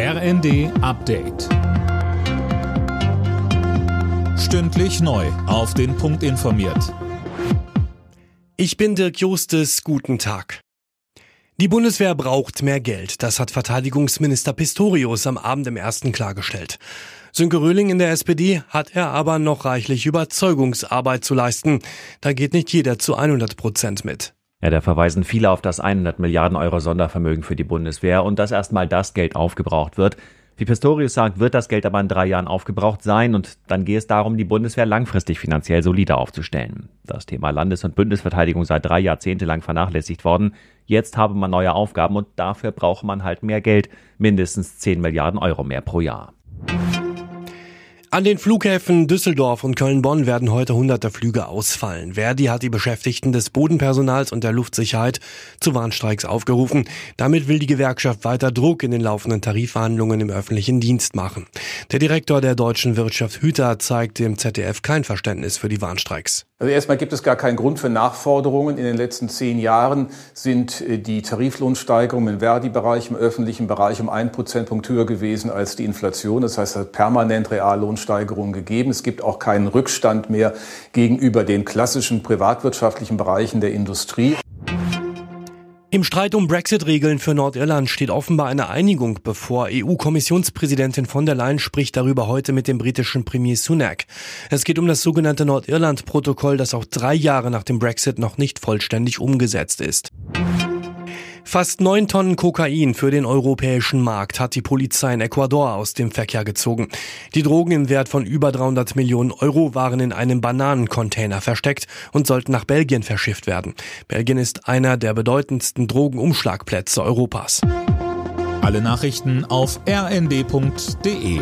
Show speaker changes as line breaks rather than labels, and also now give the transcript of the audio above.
RND Update. Stündlich neu. Auf den Punkt informiert.
Ich bin Dirk Justes. Guten Tag. Die Bundeswehr braucht mehr Geld. Das hat Verteidigungsminister Pistorius am Abend im ersten klargestellt. Sönke Röhling in der SPD hat er aber noch reichlich Überzeugungsarbeit zu leisten. Da geht nicht jeder zu 100 Prozent mit.
Ja, da verweisen viele auf das 100 Milliarden Euro Sondervermögen für die Bundeswehr und dass erstmal das Geld aufgebraucht wird. Wie Pistorius sagt, wird das Geld aber in drei Jahren aufgebraucht sein und dann gehe es darum, die Bundeswehr langfristig finanziell solider aufzustellen. Das Thema Landes- und Bündnisverteidigung sei drei Jahrzehnte lang vernachlässigt worden. Jetzt habe man neue Aufgaben und dafür brauche man halt mehr Geld, mindestens 10 Milliarden Euro mehr pro Jahr.
An den Flughäfen Düsseldorf und Köln-Bonn werden heute hunderte Flüge ausfallen. Verdi hat die Beschäftigten des Bodenpersonals und der Luftsicherheit zu Warnstreiks aufgerufen. Damit will die Gewerkschaft weiter Druck in den laufenden Tarifverhandlungen im öffentlichen Dienst machen. Der Direktor der deutschen Wirtschaft Hüter zeigt dem ZDF kein Verständnis für die Warnstreiks.
Also erstmal gibt es gar keinen Grund für Nachforderungen. In den letzten zehn Jahren sind äh, die Tariflohnsteigerungen im Verdi-Bereich, im öffentlichen Bereich um ein Prozentpunkt höher gewesen als die Inflation. Das heißt, es hat permanent Reallohnsteigerungen gegeben. Es gibt auch keinen Rückstand mehr gegenüber den klassischen privatwirtschaftlichen Bereichen der Industrie.
Im Streit um Brexit-Regeln für Nordirland steht offenbar eine Einigung bevor. EU-Kommissionspräsidentin von der Leyen spricht darüber heute mit dem britischen Premier Sunak. Es geht um das sogenannte Nordirland-Protokoll, das auch drei Jahre nach dem Brexit noch nicht vollständig umgesetzt ist. Fast neun Tonnen Kokain für den europäischen Markt hat die Polizei in Ecuador aus dem Verkehr gezogen. Die Drogen im Wert von über 300 Millionen Euro waren in einem Bananencontainer versteckt und sollten nach Belgien verschifft werden. Belgien ist einer der bedeutendsten Drogenumschlagplätze Europas.
Alle Nachrichten auf rnd.de